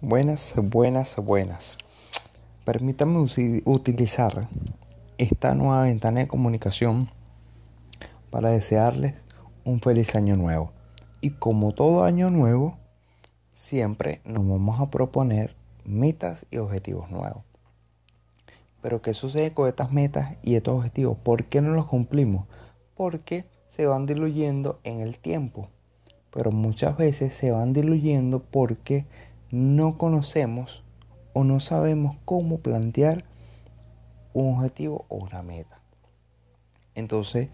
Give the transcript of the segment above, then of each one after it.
Buenas, buenas, buenas. Permítame utilizar esta nueva ventana de comunicación para desearles un feliz año nuevo. Y como todo año nuevo, siempre nos vamos a proponer metas y objetivos nuevos. Pero ¿qué sucede con estas metas y estos objetivos? ¿Por qué no los cumplimos? Porque se van diluyendo en el tiempo. Pero muchas veces se van diluyendo porque no conocemos o no sabemos cómo plantear un objetivo o una meta. Entonces,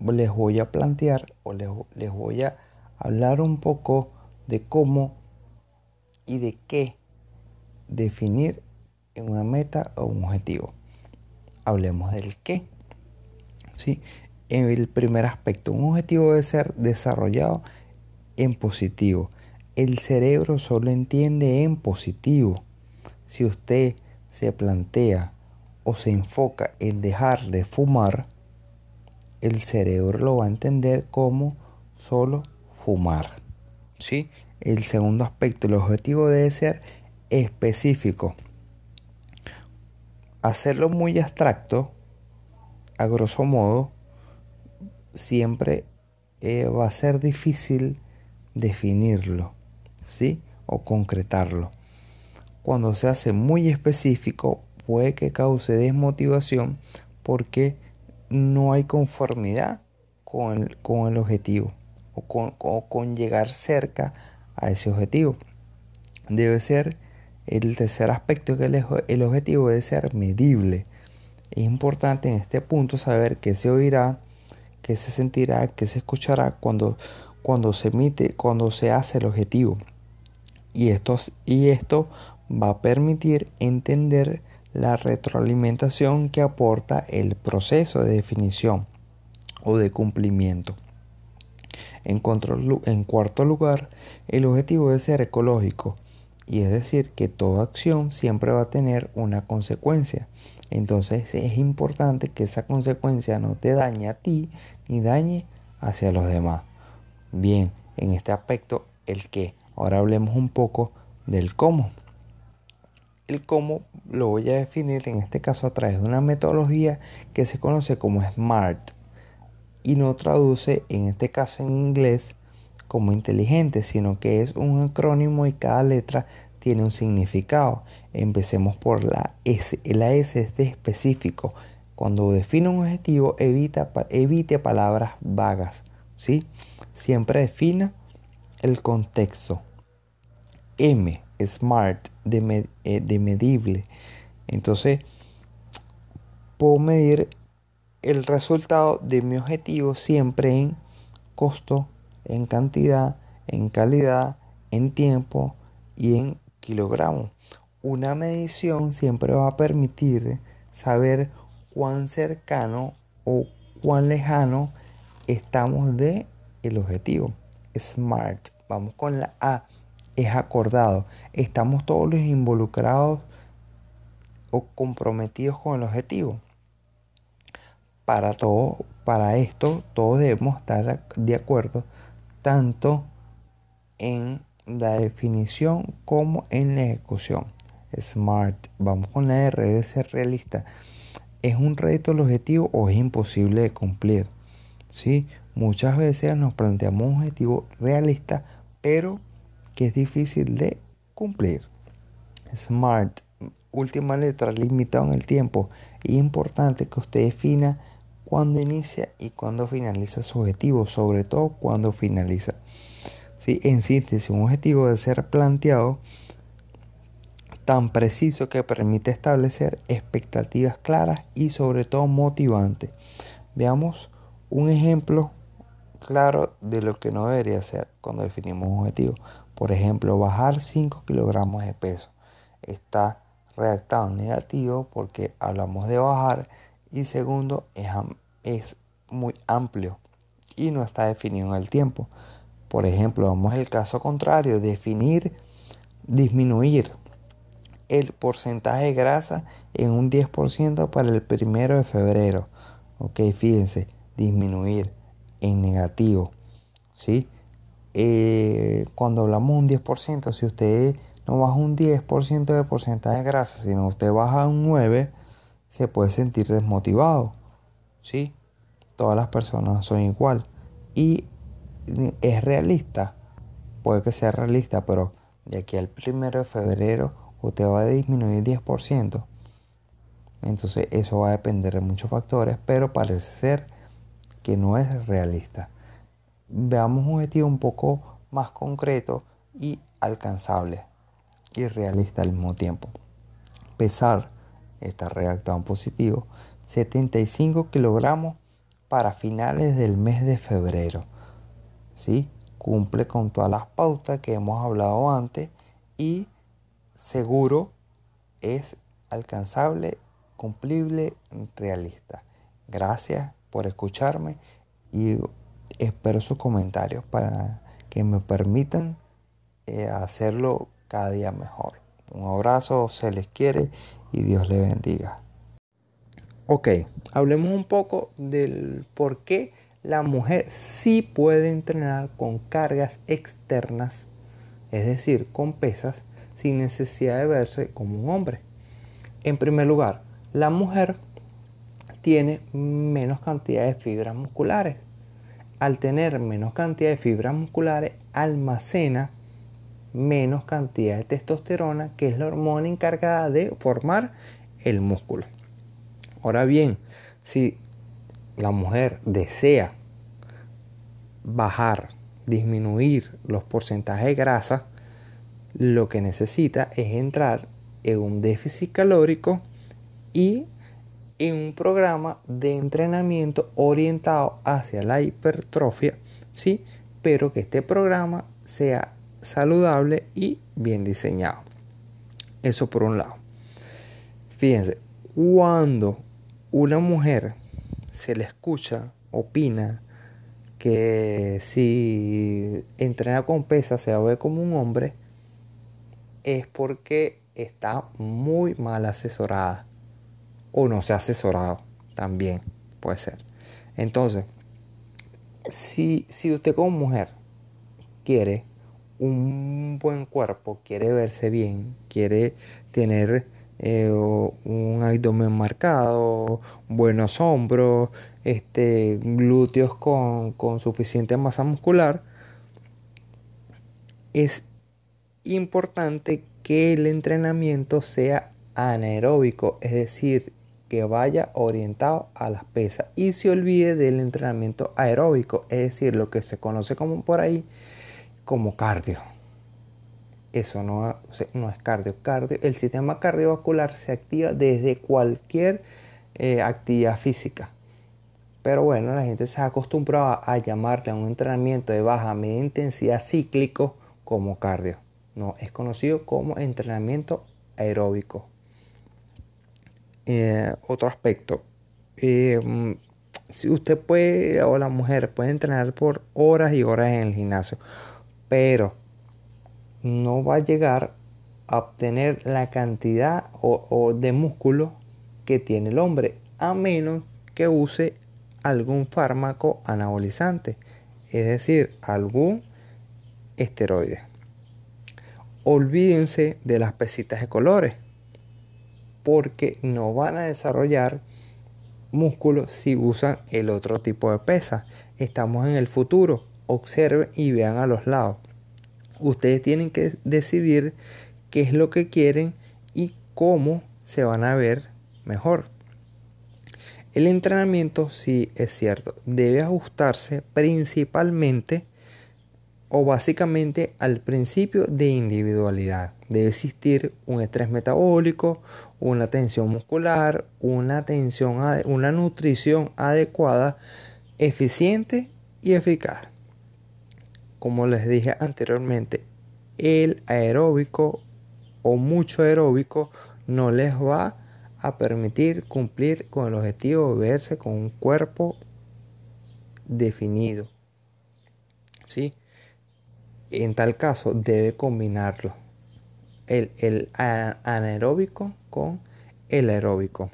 les voy a plantear o les, les voy a hablar un poco de cómo y de qué definir en una meta o un objetivo. Hablemos del qué. ¿sí? El primer aspecto, un objetivo debe ser desarrollado en positivo. El cerebro solo entiende en positivo. Si usted se plantea o se enfoca en dejar de fumar, el cerebro lo va a entender como solo fumar. ¿sí? El segundo aspecto, el objetivo debe ser específico. Hacerlo muy abstracto, a grosso modo, siempre eh, va a ser difícil definirlo, ¿sí? O concretarlo. Cuando se hace muy específico, puede que cause desmotivación porque no hay conformidad con el, con el objetivo o con, con, llegar cerca a ese objetivo. Debe ser el tercer aspecto que el, el objetivo debe ser medible. Es importante en este punto saber qué se oirá, qué se sentirá, qué se escuchará cuando, cuando se emite, cuando se hace el objetivo. Y esto, y esto va a permitir entender la retroalimentación que aporta el proceso de definición o de cumplimiento. En, en cuarto lugar, el objetivo debe ser ecológico, y es decir, que toda acción siempre va a tener una consecuencia. Entonces es importante que esa consecuencia no te dañe a ti ni dañe hacia los demás. Bien, en este aspecto, el qué. Ahora hablemos un poco del cómo el cómo lo voy a definir en este caso a través de una metodología que se conoce como SMART y no traduce en este caso en inglés como inteligente, sino que es un acrónimo y cada letra tiene un significado. Empecemos por la S. La S es de específico. Cuando define un objetivo, evita, evite palabras vagas. ¿sí? Siempre defina el contexto. M smart, de, eh, de medible. Entonces, puedo medir el resultado de mi objetivo siempre en costo, en cantidad, en calidad, en tiempo y en kilogramos. Una medición siempre va a permitir saber cuán cercano o cuán lejano estamos de el objetivo. Smart. Vamos con la A es acordado. Estamos todos los involucrados o comprometidos con el objetivo. Para todo, para esto, todos debemos estar de acuerdo, tanto en la definición como en la ejecución. Smart, vamos con la R, debe ser realista. ¿Es un reto el objetivo o es imposible de cumplir? ¿Sí? Muchas veces nos planteamos un objetivo realista, pero que es difícil de cumplir. Smart, última letra, limitado en el tiempo. importante que usted defina cuándo inicia y cuándo finaliza su objetivo, sobre todo cuándo finaliza. Si En síntesis, un objetivo debe ser planteado tan preciso que permite establecer expectativas claras y sobre todo motivantes. Veamos un ejemplo claro de lo que no debería ser cuando definimos un objetivo. Por ejemplo, bajar 5 kilogramos de peso. Está redactado en negativo porque hablamos de bajar y segundo es, muy amplio y no está definido en el tiempo. Por ejemplo, vamos al caso contrario, definir, disminuir el porcentaje de grasa en un 10% para el primero de febrero. Ok, fíjense, disminuir en negativo. ¿sí? Eh, cuando hablamos un 10%, si usted no baja un 10% de porcentaje de grasa, sino usted baja un 9%, se puede sentir desmotivado. ¿Sí? Todas las personas son igual. Y es realista. Puede que sea realista, pero de aquí al primero de febrero usted va a disminuir 10%. Entonces eso va a depender de muchos factores, pero parece ser que no es realista. Veamos un objetivo un poco más concreto y alcanzable y realista al mismo tiempo. Pesar está redactado en positivo 75 kilogramos para finales del mes de febrero. ¿Sí? Cumple con todas las pautas que hemos hablado antes y seguro es alcanzable, cumplible, realista. Gracias por escucharme y espero sus comentarios para que me permitan eh, hacerlo cada día mejor. Un abrazo, se les quiere y Dios les bendiga. Ok, hablemos un poco del por qué la mujer sí puede entrenar con cargas externas, es decir, con pesas, sin necesidad de verse como un hombre. En primer lugar, la mujer tiene menos cantidad de fibras musculares. Al tener menos cantidad de fibras musculares, almacena menos cantidad de testosterona, que es la hormona encargada de formar el músculo. Ahora bien, si la mujer desea bajar, disminuir los porcentajes de grasa, lo que necesita es entrar en un déficit calórico y en un programa de entrenamiento orientado hacia la hipertrofia, ¿sí? pero que este programa sea saludable y bien diseñado. Eso por un lado. Fíjense, cuando una mujer se le escucha, opina que si entrena con pesas se ve como un hombre, es porque está muy mal asesorada. O no se ha asesorado también, puede ser. Entonces, si, si usted como mujer quiere un buen cuerpo, quiere verse bien, quiere tener eh, un abdomen marcado, buenos hombros, este, glúteos con, con suficiente masa muscular, es importante que el entrenamiento sea anaeróbico, es decir, que vaya orientado a las pesas y se olvide del entrenamiento aeróbico, es decir, lo que se conoce como por ahí como cardio. Eso no, es cardio. cardio. El sistema cardiovascular se activa desde cualquier eh, actividad física. Pero bueno, la gente se ha acostumbrado a llamarle a un entrenamiento de baja media intensidad cíclico como cardio. No, es conocido como entrenamiento aeróbico. Eh, otro aspecto. Eh, si usted puede, o la mujer puede entrenar por horas y horas en el gimnasio pero no va a llegar a obtener la cantidad o, de músculo que tiene el hombre, a menos que use algún fármaco anabolizante, es decir, algún esteroide. Olvídense de las pesitas de colores, porque no van a desarrollar músculos si usan el otro tipo de pesa. Estamos en el futuro, observen y vean a los lados. Ustedes tienen que decidir qué es lo que quieren y cómo se van a ver mejor. El entrenamiento, sí es cierto, debe ajustarse principalmente o básicamente al principio de individualidad. Debe existir un estrés metabólico, una tensión muscular, una, tensión, una nutrición adecuada, eficiente y eficaz como les dije anteriormente, el aeróbico o mucho aeróbico no les va a permitir cumplir con el objetivo de verse con un cuerpo definido. ¿Sí? En tal caso debe combinarlo. El, el anaeróbico con el aeróbico.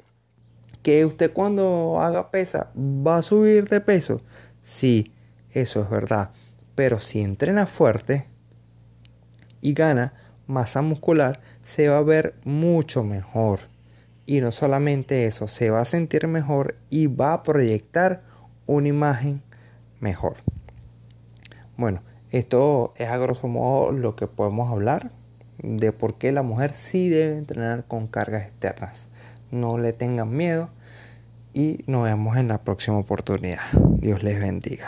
Que usted cuando haga pesa va a subir de peso. Sí, eso es verdad Pero si entrena fuerte y gana masa muscular, se va a ver mucho mejor. Y no solamente eso, se va a sentir mejor y va a proyectar una imagen mejor. Bueno, esto es a grosso modo lo que podemos hablar de por qué la mujer sí debe entrenar con cargas externas. No le tengan miedo y nos vemos en la próxima oportunidad. Dios les bendiga.